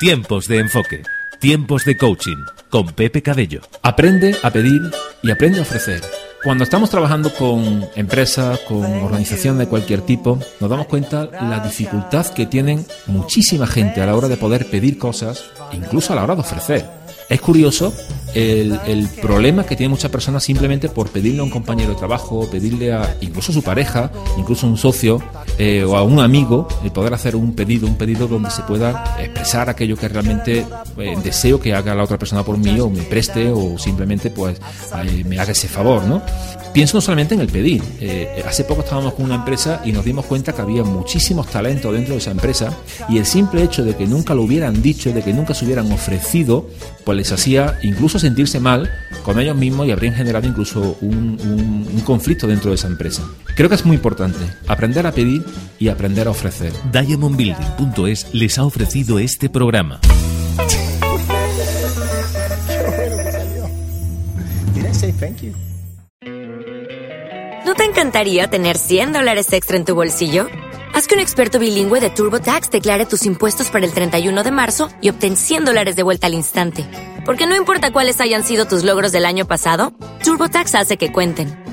Tiempos de enfoque. Tiempos de coaching. Con Pepe Cabello. Aprende a pedir y aprende a ofrecer. Cuando estamos trabajando con empresas, con organizaciones de cualquier tipo, nos damos cuenta la dificultad que tienen muchísima gente a la hora de poder pedir cosas, incluso a la hora de ofrecer. Es curioso el, el, problema que tiene muchas personas simplemente por pedirle a un compañero de trabajo, pedirle a incluso a su pareja, incluso a un socio eh, o a un amigo, el poder hacer un pedido, un pedido donde se pueda expresar aquello que realmente eh, deseo que haga la otra persona por mí o me preste o simplemente pues eh, me haga ese favor, ¿no? Pienso no solamente en el pedir. Eh, hace poco estábamos con una empresa y nos dimos cuenta que había muchísimos talentos dentro de esa empresa y el simple hecho de que nunca lo hubieran dicho, de que nunca se hubieran ofrecido, pues les hacía incluso sentirse mal con ellos mismos y habrían generado incluso un, un, un conflicto dentro de esa empresa. Creo que es muy importante aprender a pedir y aprender a ofrecer. DiamondBuilding.es les ha ofrecido este programa. ¿No te encantaría tener 100 dólares extra en tu bolsillo? Haz que un experto bilingüe de TurboTax declare tus impuestos para el 31 de marzo y obtén 100 dólares de vuelta al instante. Porque no importa cuáles hayan sido tus logros del año pasado, TurboTax hace que cuenten.